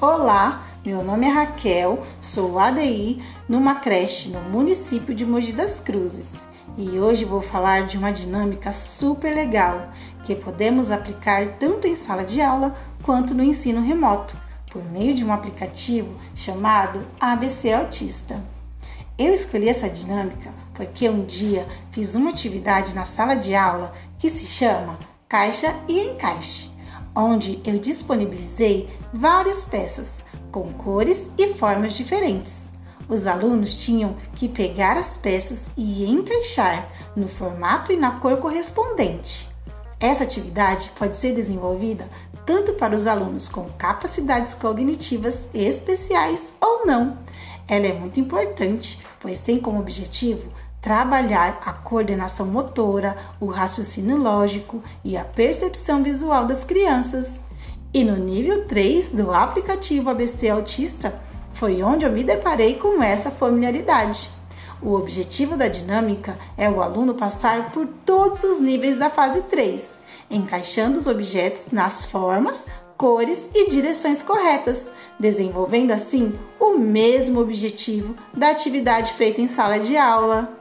Olá, meu nome é Raquel, sou ADI numa creche no município de Mogi das Cruzes e hoje vou falar de uma dinâmica super legal que podemos aplicar tanto em sala de aula quanto no ensino remoto por meio de um aplicativo chamado ABC Autista. Eu escolhi essa dinâmica porque um dia fiz uma atividade na sala de aula que se chama Caixa e Encaixe onde eu disponibilizei várias peças com cores e formas diferentes. Os alunos tinham que pegar as peças e encaixar no formato e na cor correspondente. Essa atividade pode ser desenvolvida tanto para os alunos com capacidades cognitivas especiais ou não. Ela é muito importante, pois tem como objetivo trabalhar a coordenação motora, o raciocínio lógico e a percepção visual das crianças. E no nível 3 do aplicativo ABC Autista foi onde eu me deparei com essa familiaridade. O objetivo da dinâmica é o aluno passar por todos os níveis da fase 3, encaixando os objetos nas formas, cores e direções corretas, desenvolvendo assim o mesmo objetivo da atividade feita em sala de aula.